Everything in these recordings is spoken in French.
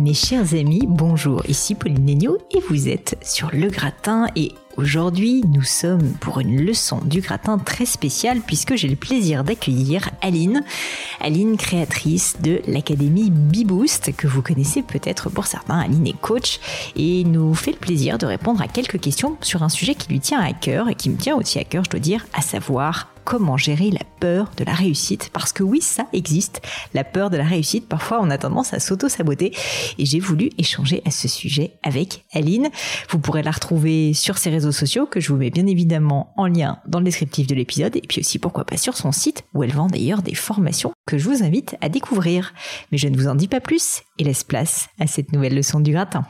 Mes chers amis, bonjour, ici Pauline Negno et vous êtes sur Le Gratin et aujourd'hui nous sommes pour une leçon du gratin très spéciale puisque j'ai le plaisir d'accueillir Aline, Aline créatrice de l'académie Beboost que vous connaissez peut-être pour certains, Aline est coach et nous fait le plaisir de répondre à quelques questions sur un sujet qui lui tient à cœur et qui me tient aussi à cœur je dois dire, à savoir comment gérer la peur de la réussite. Parce que oui, ça existe, la peur de la réussite. Parfois, on a tendance à s'auto-saboter. Et j'ai voulu échanger à ce sujet avec Aline. Vous pourrez la retrouver sur ses réseaux sociaux, que je vous mets bien évidemment en lien dans le descriptif de l'épisode. Et puis aussi, pourquoi pas, sur son site, où elle vend d'ailleurs des formations que je vous invite à découvrir. Mais je ne vous en dis pas plus et laisse place à cette nouvelle leçon du gratin.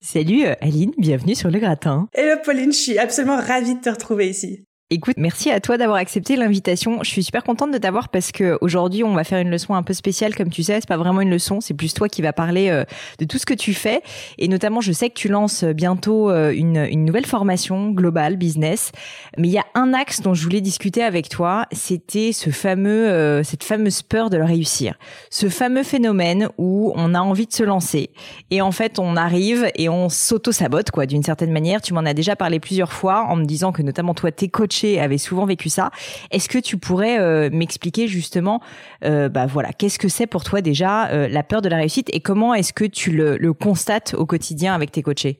Salut Aline, bienvenue sur le gratin. Hello Pauline, je suis absolument ravie de te retrouver ici. Écoute, merci à toi d'avoir accepté l'invitation. Je suis super contente de t'avoir parce que aujourd'hui, on va faire une leçon un peu spéciale, comme tu sais. C'est pas vraiment une leçon, c'est plus toi qui va parler euh, de tout ce que tu fais. Et notamment, je sais que tu lances bientôt euh, une, une nouvelle formation globale business. Mais il y a un axe dont je voulais discuter avec toi. C'était ce fameux, euh, cette fameuse peur de le réussir. Ce fameux phénomène où on a envie de se lancer et en fait, on arrive et on s'auto-sabote, quoi, d'une certaine manière. Tu m'en as déjà parlé plusieurs fois en me disant que notamment toi, t'es coach avait souvent vécu ça. Est-ce que tu pourrais euh, m'expliquer justement, euh, bah voilà, qu'est-ce que c'est pour toi déjà euh, la peur de la réussite et comment est-ce que tu le, le constates au quotidien avec tes coachés?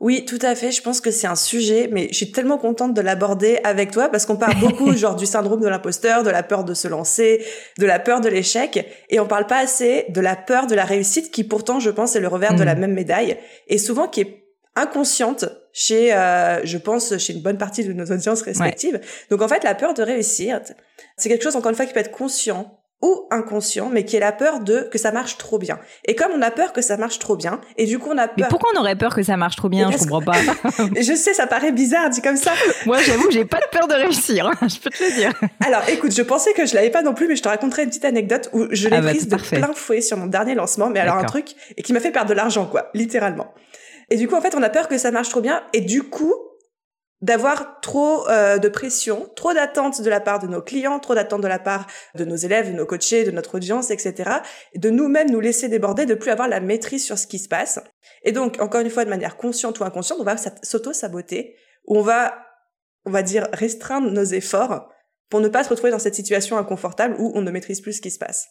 Oui, tout à fait. Je pense que c'est un sujet, mais je suis tellement contente de l'aborder avec toi parce qu'on parle beaucoup genre du syndrome de l'imposteur, de la peur de se lancer, de la peur de l'échec, et on parle pas assez de la peur de la réussite qui pourtant, je pense, est le revers de la mmh. même médaille et souvent qui est inconsciente chez, euh, je pense, chez une bonne partie de nos audiences respectives. Donc en fait, la peur de réussir, c'est quelque chose encore une fois qui peut être conscient ou inconscient, mais qui est la peur de que ça marche trop bien. Et comme on a peur que ça marche trop bien, et du coup on a peur. Mais pourquoi on aurait peur que ça marche trop bien? Je comprends pas. je sais, ça paraît bizarre dit comme ça. Moi, j'avoue que j'ai pas de peur de réussir. Hein, je peux te le dire. Alors, écoute, je pensais que je l'avais pas non plus, mais je te raconterai une petite anecdote où je l'ai ah bah, prise de plein fouet sur mon dernier lancement. Mais alors un truc et qui m'a fait perdre de l'argent, quoi, littéralement. Et du coup, en fait, on a peur que ça marche trop bien. Et du coup, d'avoir trop euh, de pression, trop d'attentes de la part de nos clients, trop d'attentes de la part de nos élèves, de nos coachés, de notre audience, etc. Et de nous-mêmes nous laisser déborder, de plus avoir la maîtrise sur ce qui se passe. Et donc, encore une fois, de manière consciente ou inconsciente, on va s'auto-saboter, on va, on va dire, restreindre nos efforts pour ne pas se retrouver dans cette situation inconfortable où on ne maîtrise plus ce qui se passe.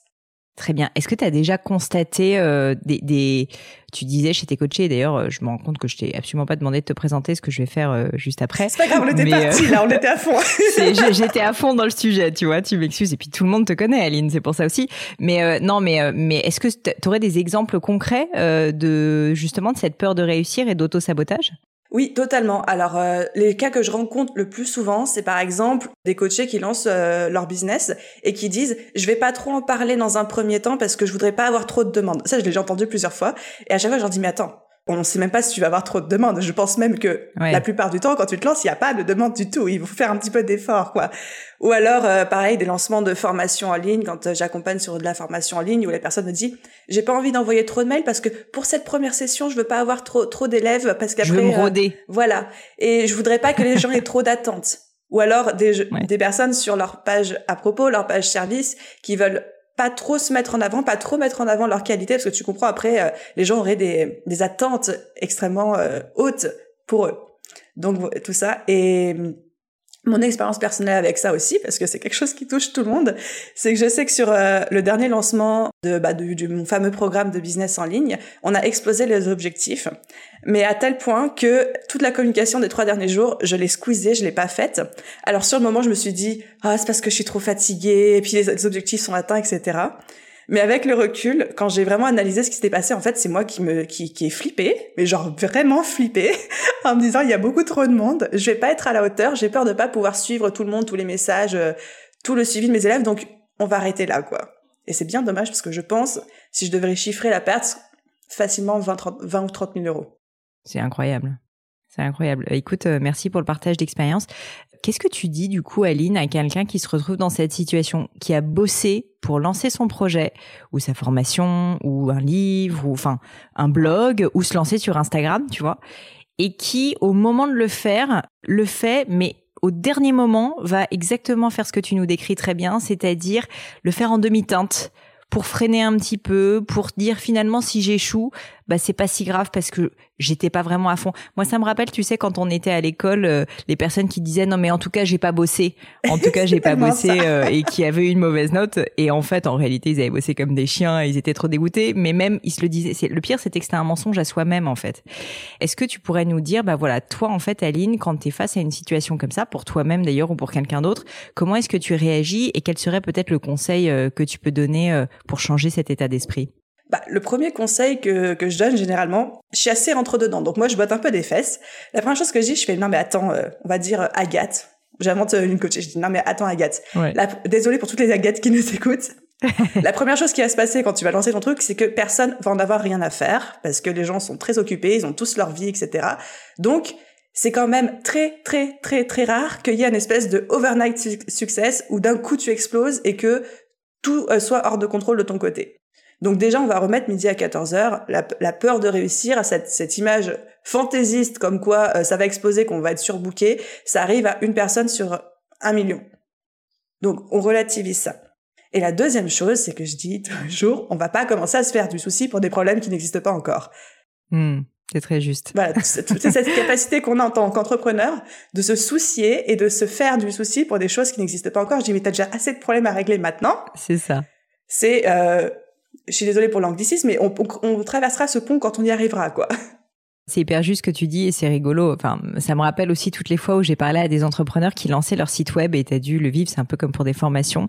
Très bien. Est-ce que tu as déjà constaté euh, des, des, Tu disais chez tes coachés, d'ailleurs, euh, je me rends compte que je t'ai absolument pas demandé de te présenter ce que je vais faire euh, juste après. C'est pas grave, on était parti là, on était à fond. J'étais à fond dans le sujet, tu vois, tu m'excuses. Et puis tout le monde te connaît, Aline, c'est pour ça aussi. Mais non, mais, mais est-ce que tu aurais des exemples concrets de justement de cette peur de réussir et d'auto-sabotage? Oui, totalement. Alors, euh, les cas que je rencontre le plus souvent, c'est par exemple des coachés qui lancent euh, leur business et qui disent je vais pas trop en parler dans un premier temps parce que je voudrais pas avoir trop de demandes. Ça, je l'ai déjà entendu plusieurs fois. Et à chaque fois, je leur dis mais attends, on ne sait même pas si tu vas avoir trop de demandes. Je pense même que la plupart du temps, quand tu te lances, il n'y a pas de demande du tout. Il faut faire un petit peu d'effort, quoi. Ou alors, euh, pareil, des lancements de formation en ligne, quand euh, j'accompagne sur de la formation en ligne, où la personne me dit, j'ai pas envie d'envoyer trop de mails parce que pour cette première session, je veux pas avoir trop trop d'élèves parce qu'après, je veux me euh, roder. voilà. Et je voudrais pas que les gens aient trop d'attentes. Ou alors des, des personnes sur leur page à propos, leur page service, qui veulent pas trop se mettre en avant, pas trop mettre en avant leur qualité, parce que tu comprends après, euh, les gens auraient des, des attentes extrêmement euh, hautes pour eux. Donc tout ça et mon expérience personnelle avec ça aussi, parce que c'est quelque chose qui touche tout le monde, c'est que je sais que sur euh, le dernier lancement de, bah, de, mon fameux programme de business en ligne, on a explosé les objectifs, mais à tel point que toute la communication des trois derniers jours, je l'ai squeezée, je l'ai pas faite. Alors sur le moment, je me suis dit, ah, c'est parce que je suis trop fatiguée, et puis les objectifs sont atteints, etc. Mais avec le recul, quand j'ai vraiment analysé ce qui s'était passé, en fait, c'est moi qui me qui, qui est flippé, mais genre vraiment flippé, en me disant il y a beaucoup trop de monde, je vais pas être à la hauteur, j'ai peur de pas pouvoir suivre tout le monde, tous les messages, euh, tout le suivi de mes élèves, donc on va arrêter là, quoi. Et c'est bien dommage parce que je pense, si je devrais chiffrer la perte, facilement 20, 30, 20 ou 30 000 euros. C'est incroyable. C'est incroyable. Écoute, euh, merci pour le partage d'expérience. Qu'est-ce que tu dis du coup, Aline, à quelqu'un qui se retrouve dans cette situation, qui a bossé pour lancer son projet, ou sa formation, ou un livre, ou enfin un blog, ou se lancer sur Instagram, tu vois, et qui, au moment de le faire, le fait, mais au dernier moment, va exactement faire ce que tu nous décris très bien, c'est-à-dire le faire en demi-teinte pour freiner un petit peu, pour dire finalement si j'échoue, bah c'est pas si grave parce que j'étais pas vraiment à fond. Moi ça me rappelle tu sais quand on était à l'école euh, les personnes qui disaient non mais en tout cas j'ai pas bossé. En tout cas j'ai pas bossé euh, et qui avaient eu une mauvaise note et en fait en réalité ils avaient bossé comme des chiens, ils étaient trop dégoûtés mais même ils se le disaient le pire c'était que c'était un mensonge à soi-même en fait. Est-ce que tu pourrais nous dire bah voilà toi en fait Aline quand tu es face à une situation comme ça pour toi-même d'ailleurs ou pour quelqu'un d'autre, comment est-ce que tu réagis et quel serait peut-être le conseil euh, que tu peux donner pour changer cet état d'esprit? Bah, le premier conseil que, que je donne généralement, je suis assez rentre-dedans. Donc moi, je botte un peu des fesses. La première chose que je dis, je fais, non mais attends, euh, on va dire euh, Agathe. J'invente euh, une coach. Je dis, non mais attends Agathe. Ouais. désolée pour toutes les Agates qui nous écoutent. la première chose qui va se passer quand tu vas lancer ton truc, c'est que personne va en avoir rien à faire parce que les gens sont très occupés, ils ont tous leur vie, etc. Donc, c'est quand même très, très, très, très rare qu'il y ait une espèce de overnight success où d'un coup tu exploses et que tout soit hors de contrôle de ton côté. Donc déjà, on va remettre midi à 14h, la, peur de réussir à cette, cette image fantaisiste comme quoi euh, ça va exploser, qu'on va être surbooké, ça arrive à une personne sur un million. Donc on relativise ça. Et la deuxième chose, c'est que je dis toujours, on va pas commencer à se faire du souci pour des problèmes qui n'existent pas encore. Hmm, c'est très juste. Voilà, toute cette capacité qu'on a en tant qu'entrepreneur de se soucier et de se faire du souci pour des choses qui n'existent pas encore. Je dis, mais t'as déjà assez de problèmes à régler maintenant. C'est ça. C'est euh, je suis désolée pour l'anglicisme, mais on, traversera ce pont quand on y arrivera, quoi. C'est hyper juste ce que tu dis et c'est rigolo. Enfin, ça me rappelle aussi toutes les fois où j'ai parlé à des entrepreneurs qui lançaient leur site web et t'as dû le vivre, c'est un peu comme pour des formations,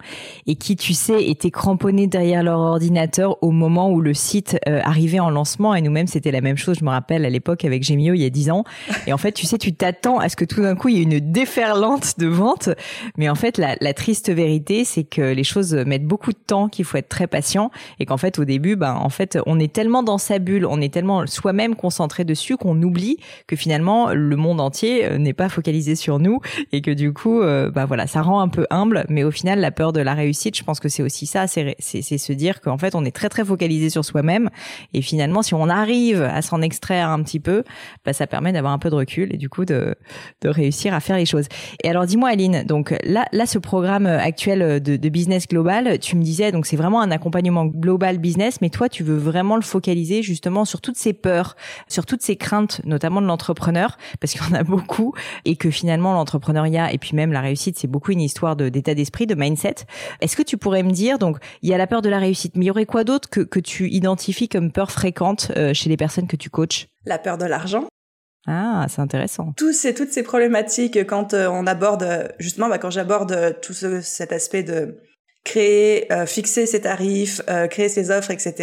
et qui, tu sais, étaient cramponnés derrière leur ordinateur au moment où le site euh, arrivait en lancement. Et nous-mêmes, c'était la même chose. Je me rappelle à l'époque avec Gemio il y a dix ans. Et en fait, tu sais, tu t'attends à ce que tout d'un coup il y ait une déferlante de vente. Mais en fait, la, la triste vérité, c'est que les choses mettent beaucoup de temps, qu'il faut être très patient et qu'en fait, au début, ben, en fait, on est tellement dans sa bulle, on est tellement soi-même concentré dessus qu'on oublie que finalement le monde entier euh, n'est pas focalisé sur nous et que du coup, euh, bah voilà, ça rend un peu humble. Mais au final, la peur de la réussite, je pense que c'est aussi ça, c'est se dire qu'en fait, on est très très focalisé sur soi-même et finalement, si on arrive à s'en extraire un petit peu, bah ça permet d'avoir un peu de recul et du coup de de réussir à faire les choses. Et alors, dis-moi, Aline, donc là là, ce programme actuel de business global, tu me disais donc c'est vraiment un accompagnement global business, mais toi, tu veux vraiment le focaliser justement sur toutes ces peurs, sur toutes ces craintes, notamment de l'entrepreneur, parce qu'il y en a beaucoup, et que finalement l'entrepreneuriat et puis même la réussite, c'est beaucoup une histoire d'état d'esprit, de mindset. Est-ce que tu pourrais me dire, donc il y a la peur de la réussite, mais il y aurait quoi d'autre que, que tu identifies comme peur fréquente euh, chez les personnes que tu coaches? La peur de l'argent. Ah, c'est intéressant. Tous ces, toutes ces problématiques quand euh, on aborde, justement, bah, quand j'aborde tout cet aspect de créer, euh, fixer ses tarifs, euh, créer ses offres, etc.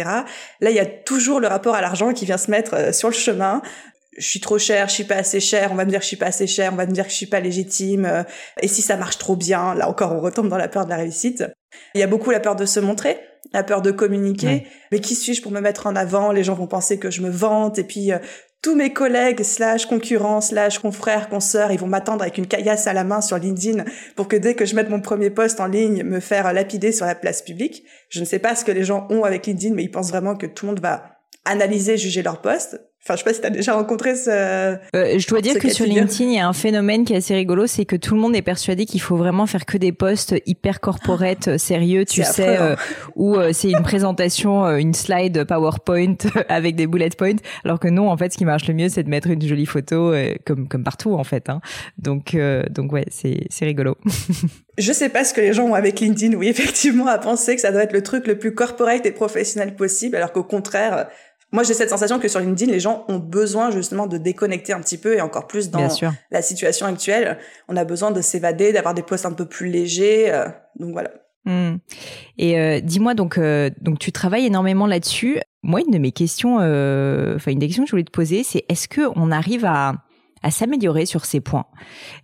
Là, il y a toujours le rapport à l'argent qui vient se mettre euh, sur le chemin. Je suis trop cher, je suis pas assez cher, on va me dire que je suis pas assez cher, on va me dire que je suis pas légitime. et si ça marche trop bien, là encore, on retombe dans la peur de la réussite. Il y a beaucoup la peur de se montrer, la peur de communiquer. Mais qui suis-je pour me mettre en avant? Les gens vont penser que je me vante. Et puis, tous mes collègues slash concurrents slash confrères, consoeurs, ils vont m'attendre avec une caillasse à la main sur LinkedIn pour que dès que je mette mon premier post en ligne, me faire lapider sur la place publique. Je ne sais pas ce que les gens ont avec LinkedIn, mais ils pensent vraiment que tout le monde va analyser, juger leur post. Enfin, je sais pas si tu as déjà rencontré ce. Euh, je dois dire que sur LinkedIn, il y a un phénomène qui est assez rigolo, c'est que tout le monde est persuadé qu'il faut vraiment faire que des posts hyper corporate, euh, sérieux, tu sais, euh, où euh, c'est une présentation, une slide PowerPoint avec des bullet points, alors que non, en fait, ce qui marche le mieux, c'est de mettre une jolie photo, comme comme partout en fait. Hein. Donc donc ouais, c'est c'est rigolo. je sais pas ce que les gens ont avec LinkedIn, oui, effectivement, à penser que ça doit être le truc le plus corporate et professionnel possible, alors qu'au contraire moi, j'ai cette sensation que sur LinkedIn, les gens ont besoin justement de déconnecter un petit peu et encore plus dans la situation actuelle. On a besoin de s'évader, d'avoir des posts un peu plus légers. Euh, donc voilà. Hmm. Et euh, dis-moi donc, euh, donc tu travailles énormément là-dessus. Moi, une de mes questions, enfin une des questions que je voulais te poser, c'est est-ce que on arrive à à s'améliorer sur ces points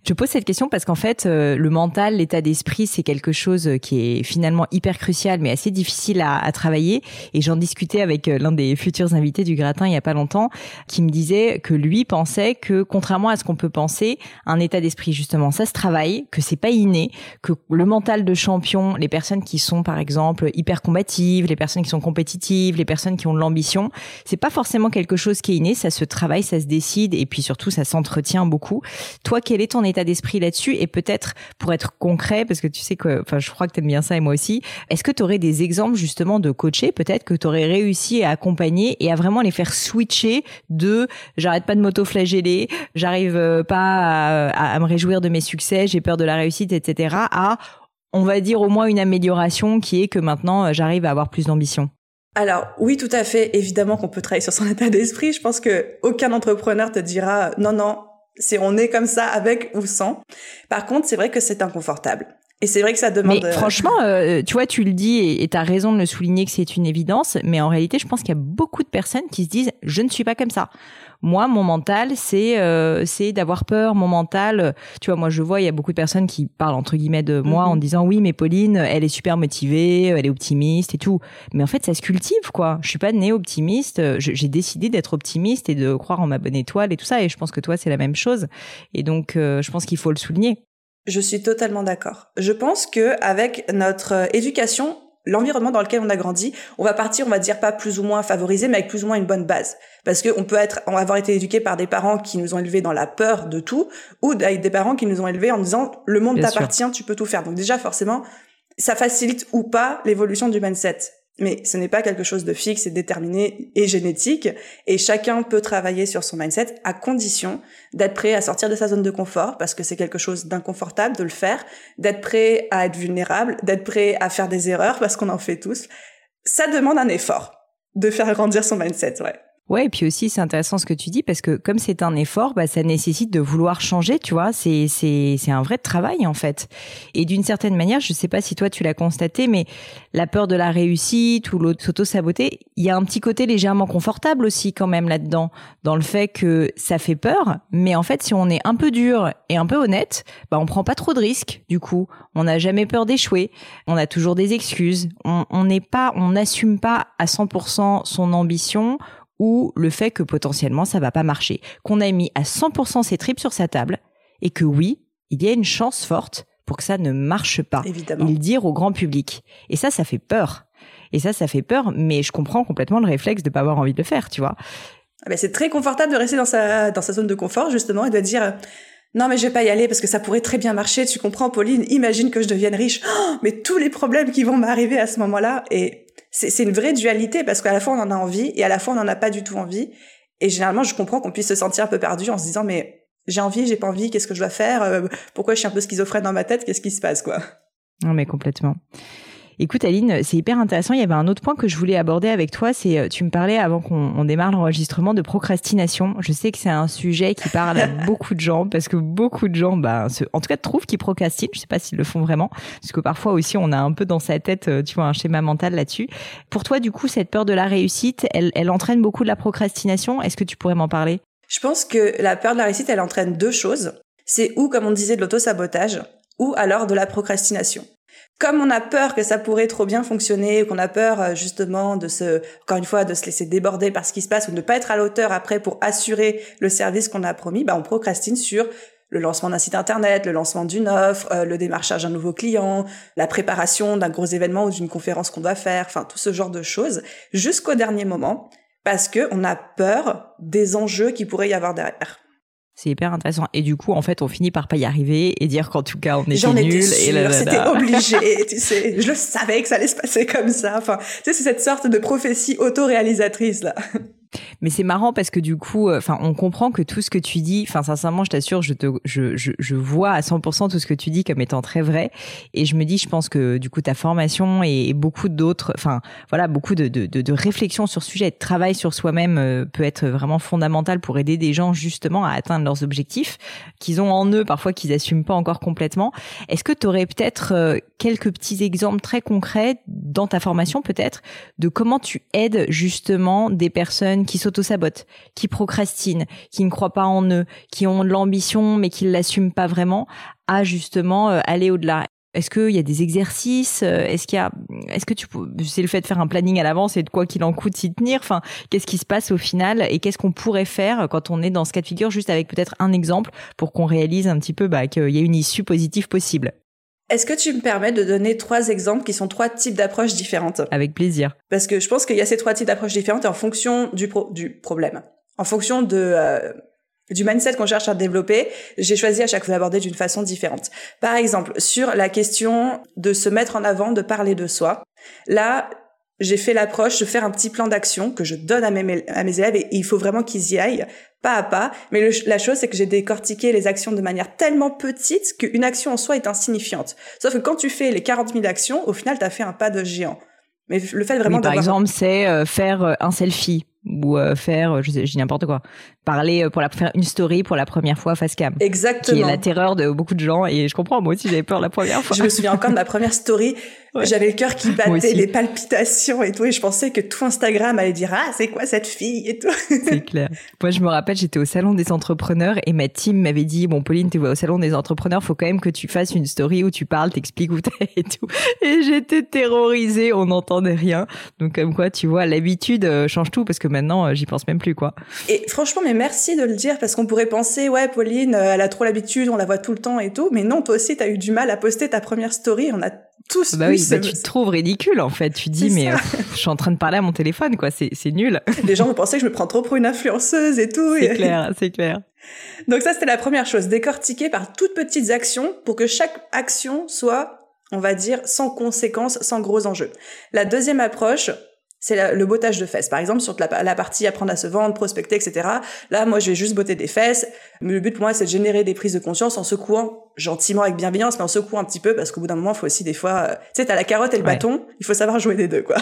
Je pose cette question parce qu'en fait, euh, le mental, l'état d'esprit, c'est quelque chose qui est finalement hyper crucial, mais assez difficile à, à travailler. Et j'en discutais avec euh, l'un des futurs invités du gratin il y a pas longtemps, qui me disait que lui pensait que, contrairement à ce qu'on peut penser, un état d'esprit justement, ça se travaille, que c'est pas inné, que le mental de champion, les personnes qui sont par exemple hyper combatives, les personnes qui sont compétitives, les personnes qui ont de l'ambition, c'est pas forcément quelque chose qui est inné, ça se travaille, ça se décide, et puis surtout ça s'entraîne entretient beaucoup. Toi, quel est ton état d'esprit là-dessus? Et peut-être pour être concret, parce que tu sais que, enfin, je crois que tu aimes bien ça et moi aussi. Est-ce que tu aurais des exemples justement de coachés, peut-être que tu aurais réussi à accompagner et à vraiment les faire switcher de j'arrête pas de m'auto-flageller, j'arrive euh, pas à, me réjouir de mes succès, j'ai peur de la réussite, etc. à on va dire au moins une amélioration qui est que maintenant euh, j'arrive à avoir plus d'ambition. Alors oui, tout à fait. Évidemment qu'on peut travailler sur son état d'esprit. Je pense que aucun entrepreneur te dira non, non, c'est on est comme ça avec ou sans. Par contre, c'est vrai que c'est inconfortable. Et c'est vrai que ça demande. Mais franchement, euh, tu vois, tu le dis et tu as raison de le souligner que c'est une évidence. Mais en réalité, je pense qu'il y a beaucoup de personnes qui se disent je ne suis pas comme ça. Moi, mon mental, c'est euh, c'est d'avoir peur. Mon mental, tu vois, moi je vois, il y a beaucoup de personnes qui parlent entre guillemets de moi en mhm. disant oui, mais Pauline, elle est super motivée, elle est optimiste et tout. Mais en fait, ça se cultive, quoi. Je suis pas née optimiste. J'ai décidé d'être optimiste et de croire en ma bonne étoile et tout ça. Et je pense que toi, c'est la même chose. Et donc, euh, je pense qu'il faut le souligner. Je suis totalement d'accord. Je pense que avec notre euh, éducation, l'environnement dans lequel on a grandi, on va partir, on va dire pas plus ou moins favorisé, mais avec plus ou moins une bonne base. Parce que on peut être, on va avoir été éduqué par des parents qui nous ont élevés dans la peur de tout, ou avec des parents qui nous ont élevés en disant le monde t'appartient, tu peux tout faire. Donc déjà forcément, ça facilite ou pas l'évolution du mindset. Mais ce n'est pas quelque chose de fixe et déterminé et génétique. Et chacun peut travailler sur son mindset à condition d'être prêt à sortir de sa zone de confort parce que c'est quelque chose d'inconfortable de le faire, d'être prêt à être vulnérable, d'être prêt à faire des erreurs parce qu'on en fait tous. Ça demande un effort de faire grandir son mindset, ouais. Ouais, et puis aussi c'est intéressant ce que tu dis parce que comme c'est un effort, bah ça nécessite de vouloir changer, tu vois. C'est c'est c'est un vrai travail en fait. Et d'une certaine manière, je sais pas si toi tu l'as constaté, mais la peur de la réussite ou l'auto-saboter, il y a un petit côté légèrement confortable aussi quand même là-dedans, dans le fait que ça fait peur, mais en fait si on est un peu dur et un peu honnête, bah on prend pas trop de risques. Du coup, on n'a jamais peur d'échouer, on a toujours des excuses, on n'est pas, on n'assume pas à 100% son ambition ou le fait que potentiellement ça va pas marcher, qu'on a mis à 100% ses tripes sur sa table et que oui, il y a une chance forte pour que ça ne marche pas. Évidemment. Et le dire au grand public. Et ça, ça fait peur. Et ça, ça fait peur, mais je comprends complètement le réflexe de pas avoir envie de le faire, tu vois. Ah ben, c'est très confortable de rester dans sa, dans sa zone de confort, justement, et de dire, non, mais je vais pas y aller parce que ça pourrait très bien marcher. Tu comprends, Pauline? Imagine que je devienne riche. Oh, mais tous les problèmes qui vont m'arriver à ce moment-là. Et c'est une vraie dualité parce qu'à la fois on en a envie et à la fois on n'en a pas du tout envie. Et généralement, je comprends qu'on puisse se sentir un peu perdu en se disant mais j'ai envie, j'ai pas envie, qu'est-ce que je dois faire? Euh, Pourquoi je suis un peu schizophrène dans ma tête? Qu'est-ce qui se passe quoi? Non mais complètement. Écoute Aline, c'est hyper intéressant. Il y avait un autre point que je voulais aborder avec toi. C'est euh, tu me parlais avant qu'on démarre l'enregistrement de procrastination. Je sais que c'est un sujet qui parle à beaucoup de gens parce que beaucoup de gens, bah, en tout cas, trouvent qu'ils procrastinent. Je sais pas s'ils le font vraiment, parce que parfois aussi on a un peu dans sa tête, euh, tu vois, un schéma mental là-dessus. Pour toi, du coup, cette peur de la réussite, elle, elle entraîne beaucoup de la procrastination. Est-ce que tu pourrais m'en parler? Je pense que la peur de la réussite, elle entraîne deux choses. C'est ou, comme on disait, de l'auto-sabotage, ou alors de la procrastination comme on a peur que ça pourrait trop bien fonctionner, qu'on a peur euh, justement de se, encore une fois, de se laisser déborder par ce qui se passe ou de ne pas être à l'auteur après pour assurer le service qu'on a promis, bah on procrastine sur le lancement d'un site internet, le lancement d'une offre, euh, le démarchage d'un nouveau client, la préparation d'un gros événement ou d'une conférence qu'on doit faire, enfin tout ce genre de choses, jusqu'au dernier moment, parce que on a peur des enjeux qui pourrait y avoir derrière. C'est hyper intéressant. Et du coup, en fait, on finit par pas y arriver et dire qu'en tout cas, on était nul. et c'était obligé. tu sais, je le savais que ça allait se passer comme ça. Enfin, tu sais, c'est cette sorte de prophétie auto-réalisatrice là. Mais c'est marrant parce que du coup, euh, enfin, on comprend que tout ce que tu dis, enfin, sincèrement, je t'assure, je te, je, je, je, vois à 100% tout ce que tu dis comme étant très vrai. Et je me dis, je pense que du coup, ta formation et, beaucoup d'autres, enfin, voilà, beaucoup de, de, de, de réflexion sur ce sujet, de travail sur soi-même euh, peut être vraiment fondamental pour aider des gens justement à atteindre leurs objectifs qu'ils ont en eux, parfois qu'ils assument pas encore complètement. Est-ce que tu aurais peut-être euh, quelques petits exemples très concrets dans ta formation, peut-être, de comment tu aides justement des personnes qui s'auto-sabotent, qui procrastinent, qui ne croient pas en eux, qui ont de l'ambition mais qui ne l'assument pas vraiment, à justement euh, aller au-delà. Est-ce qu'il y a des exercices euh, Est-ce qu'il y a, est-ce que tu, c'est le fait de faire un planning à l'avance et de quoi qu'il en coûte s'y tenir Enfin, qu'est-ce qui se passe au final et qu'est-ce qu'on pourrait faire quand on est dans ce cas de figure, juste avec peut-être un exemple pour qu'on réalise un petit peu bah, qu'il y a une issue positive possible? Est-ce que tu me permets de donner trois exemples qui sont trois types d'approches différentes? Avec plaisir. Parce que je pense qu'il y a ces trois types d'approches différentes en fonction du, du problème, en fonction de, euh, du mindset qu'on cherche à développer, j'ai choisi à chaque fois d'aborder d'une façon différente. Par exemple, sur la question de se mettre en avant, de parler de soi, là, j'ai fait l'approche de faire un petit plan d'action que je donne à mes, à mes élèves et il faut vraiment qu'ils y aillent pas à pas. Mais la chose, c'est que j'ai décortiqué les actions de manière tellement petite qu'une action en soi est insignifiante. Sauf que quand tu fais les 40 000 actions, au final, tu as fait un pas de géant. Mais le fait vraiment Par exemple, c'est euh, faire euh, un selfie ou euh, faire, je, je dis n'importe quoi, parler euh, pour la faire une story pour la première fois face cam. Exactement. Qui est la terreur de beaucoup de gens et je comprends moi aussi j'avais peur la première fois. je me souviens encore de ma première story, j'avais le cœur qui battait, les palpitations et tout et je pensais que tout Instagram allait dire ah c'est quoi cette fille et tout. c'est clair. Moi je me rappelle j'étais au salon des entrepreneurs et ma team m'avait dit bon Pauline tu vas au salon des entrepreneurs faut quand même que tu fasses une story où tu parles t'expliques où t'es et tout et j'étais terrorisée on n'entendait rien donc comme quoi tu vois l'habitude euh, change tout parce que maintenant j'y pense même plus quoi. Et franchement mais merci de le dire parce qu'on pourrait penser ouais Pauline euh, elle a trop l'habitude on la voit tout le temps et tout mais non toi aussi t'as eu du mal à poster ta première story on a tous bah oui bah tu te trouves ridicule en fait. Tu dis mais je suis en train de parler à mon téléphone quoi c'est c'est nul. Les gens vont penser que je me prends trop pour une influenceuse et tout. C'est clair c'est clair. Donc ça c'était la première chose décortiquer par toutes petites actions pour que chaque action soit on va dire sans conséquences sans gros enjeux. La deuxième approche c'est le bottage de fesses. Par exemple, sur la, partie apprendre à se vendre, prospecter, etc. Là, moi, je vais juste botter des fesses. Mais le but pour moi, c'est de générer des prises de conscience en secouant gentiment avec bienveillance, mais en secouant un petit peu parce qu'au bout d'un moment, il faut aussi des fois, euh, tu sais, t'as la carotte et le bâton. Il faut savoir jouer des deux, quoi.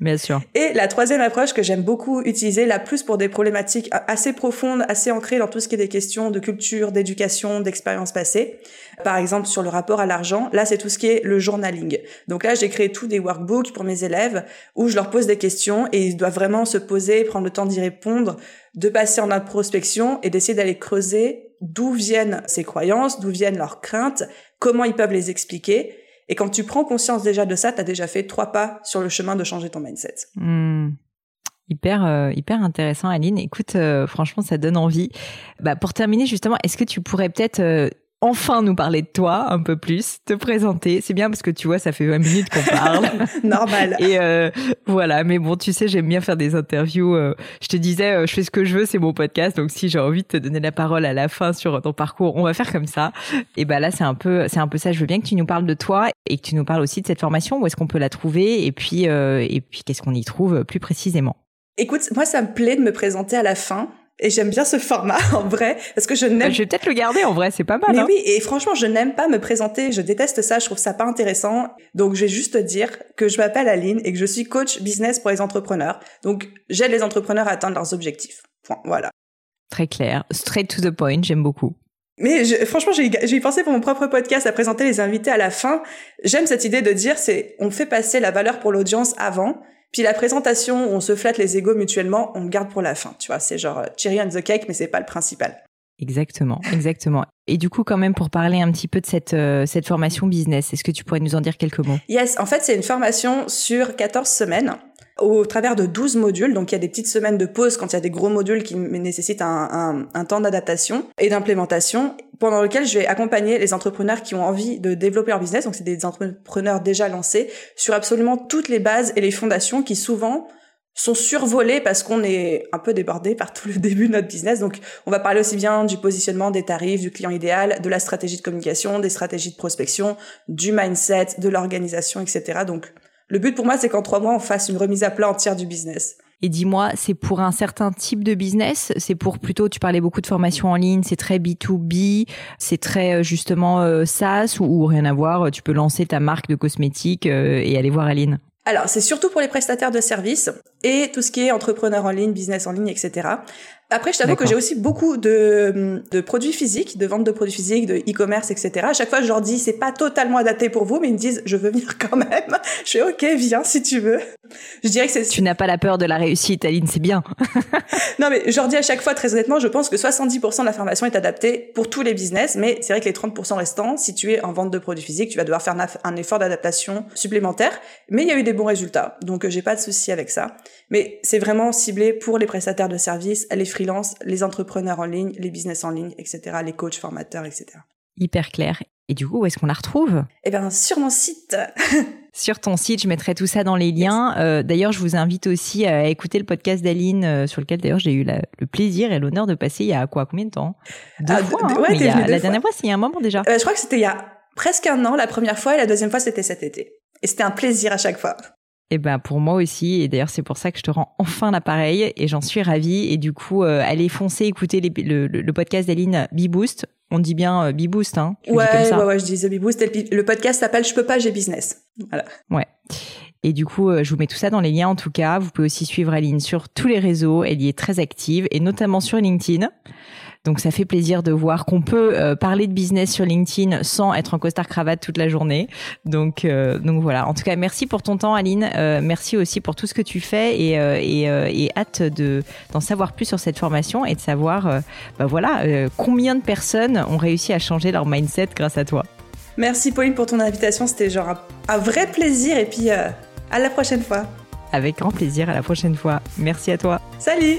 Bien sûr. Et la troisième approche que j'aime beaucoup utiliser, la plus pour des problématiques assez profondes, assez ancrées dans tout ce qui est des questions de culture, d'éducation, d'expérience passée. Par exemple, sur le rapport à l'argent, là, c'est tout ce qui est le journaling. Donc là, j'ai créé tous des workbooks pour mes élèves où je leur pose des questions et ils doivent vraiment se poser, prendre le temps d'y répondre, de passer en introspection et d'essayer d'aller creuser d'où viennent ces croyances, d'où viennent leurs craintes, comment ils peuvent les expliquer et quand tu prends conscience déjà de ça, tu as déjà fait trois pas sur le chemin de changer ton mindset. Hmm. Hyper, euh, hyper intéressant, Aline. Écoute, euh, franchement, ça donne envie. Bah, pour terminer, justement, est-ce que tu pourrais peut-être euh, enfin nous parler de toi un peu plus, te présenter. C'est bien parce que tu vois, ça fait 20 minutes qu'on parle. Normal. Et euh, voilà, mais bon, tu sais, j'aime bien faire des interviews. Euh, je te disais, euh, je fais ce que je veux, c'est mon podcast. Donc si j'ai envie de te donner la parole à la fin sur ton parcours, on va faire comme ça. Et ben là, c'est un peu, c'est un peu ça. Je veux bien que tu nous parles de toi et que tu nous parles aussi de cette formation. Où est-ce qu'on peut la trouver? Et puis, et puis, qu'est-ce qu'on y trouve plus précisément? Écoute, moi, ça me plaît de me présenter à la fin et j'aime bien ce format en vrai parce que je n'aime. je vais peut-être le garder en vrai, c'est pas mal. Mais hein. oui, et franchement, je n'aime pas me présenter. Je déteste ça. Je trouve ça pas intéressant. Donc, je vais juste dire que je m'appelle Aline et que je suis coach business pour les entrepreneurs. Donc, j'aide les entrepreneurs à atteindre leurs objectifs. voilà. Très clair, straight to the point. J'aime beaucoup. Mais je, franchement, j'ai pensé pour mon propre podcast à présenter les invités à la fin. J'aime cette idée de dire, c'est on fait passer la valeur pour l'audience avant puis la présentation, où on se flatte les égaux mutuellement, on le garde pour la fin. Tu vois, c'est genre euh, cherry on the cake, mais c'est pas le principal. Exactement, exactement. Et du coup, quand même, pour parler un petit peu de cette, euh, cette formation business, est-ce que tu pourrais nous en dire quelques mots? Yes, en fait, c'est une formation sur 14 semaines au travers de 12 modules. Donc il y a des petites semaines de pause quand il y a des gros modules qui nécessitent un, temps d'adaptation et d'implémentation, pendant lequel je vais accompagner les entrepreneurs qui ont envie de développer leur business. Donc c'est des entrepreneurs déjà lancés sur absolument toutes les bases et les fondations qui souvent sont survolées parce qu'on est un peu débordé par tout le début de notre business. Donc, on va parler aussi bien du positionnement, des tarifs, du client idéal, de la stratégie de communication, des stratégies de prospection, du mindset, de l'organisation, etc. Donc, le but pour moi, c'est qu'en trois mois, on fasse une remise à plat entière du business. Et dis-moi, c'est pour un certain type de business? C'est pour plutôt, tu parlais beaucoup de formation en ligne, c'est très B2B, c'est très euh, justement euh, SaaS ou, rien à voir, tu peux lancer ta marque de cosmétiques euh, et aller voir Aline? Alors, c'est surtout pour les prestataires de services et tout ce qui est entrepreneur en ligne, business en ligne, etc. Après, je t'avoue que j'ai aussi beaucoup de, de produits physiques, de vente de produits physiques, de e-commerce, etc. À chaque fois, je leur dis, c'est pas totalement adapté pour vous, mais ils me disent, je veux venir quand même. Je fais, ok, viens si tu veux. Je dirais que c'est... Tu n'as pas la peur de la réussite, Aline, c'est bien. non, mais je leur dis à chaque fois, très honnêtement, je pense que 70% de la formation est adaptée pour tous les business, mais c'est vrai que les 30% restants, si tu es en vente de produits physiques, tu vas devoir faire un effort d'adaptation supplémentaire. Mais il y a eu des bons résultats, donc euh, j'ai pas de souci avec ça. Mais c'est vraiment ciblé pour les prestataires de services, les freelances, les entrepreneurs en ligne, les business en ligne, etc., les coachs, formateurs, etc. Hyper clair. Et du coup, où est-ce qu'on la retrouve? Eh bien, sur mon site sur ton site. Je mettrai tout ça dans les liens. Euh, d'ailleurs, je vous invite aussi à écouter le podcast d'Aline, euh, sur lequel d'ailleurs j'ai eu le plaisir et l'honneur de passer il y a quoi, combien de temps? Deux ah, fois. Hein, la dernière fois, c'est il y a un moment déjà. Euh, je crois que c'était il y a presque un an la première fois et la deuxième fois c'était cet été. Et c'était un plaisir à chaque fois. Et eh ben pour moi aussi, et d'ailleurs c'est pour ça que je te rends enfin l'appareil et j'en suis ravie. Et du coup, allez foncer, écouter le, le, podcast d'Aline Beboost. On dit bien euh, Beboost, hein ouais, ouais, ouais, je dis The Beboost. Le podcast s'appelle Je peux pas, j'ai business. Voilà. Ouais. Et du coup, euh, je vous mets tout ça dans les liens en tout cas. Vous pouvez aussi suivre Aline sur tous les réseaux. Elle y est très active et notamment sur LinkedIn. Donc ça fait plaisir de voir qu'on peut euh, parler de business sur LinkedIn sans être en costard cravate toute la journée. Donc euh, donc voilà. En tout cas, merci pour ton temps, Aline. Merci aussi pour tout ce que tu fais et et, et hâte de d'en savoir plus sur cette formation et de savoir bah voilà combien de personnes ont réussi à changer leur mindset grâce à toi. Merci Pauline pour ton invitation. C'était genre un, un, vrai plaisir et puis à la prochaine fois. Avec grand plaisir. À la prochaine fois. Merci à toi. Salut.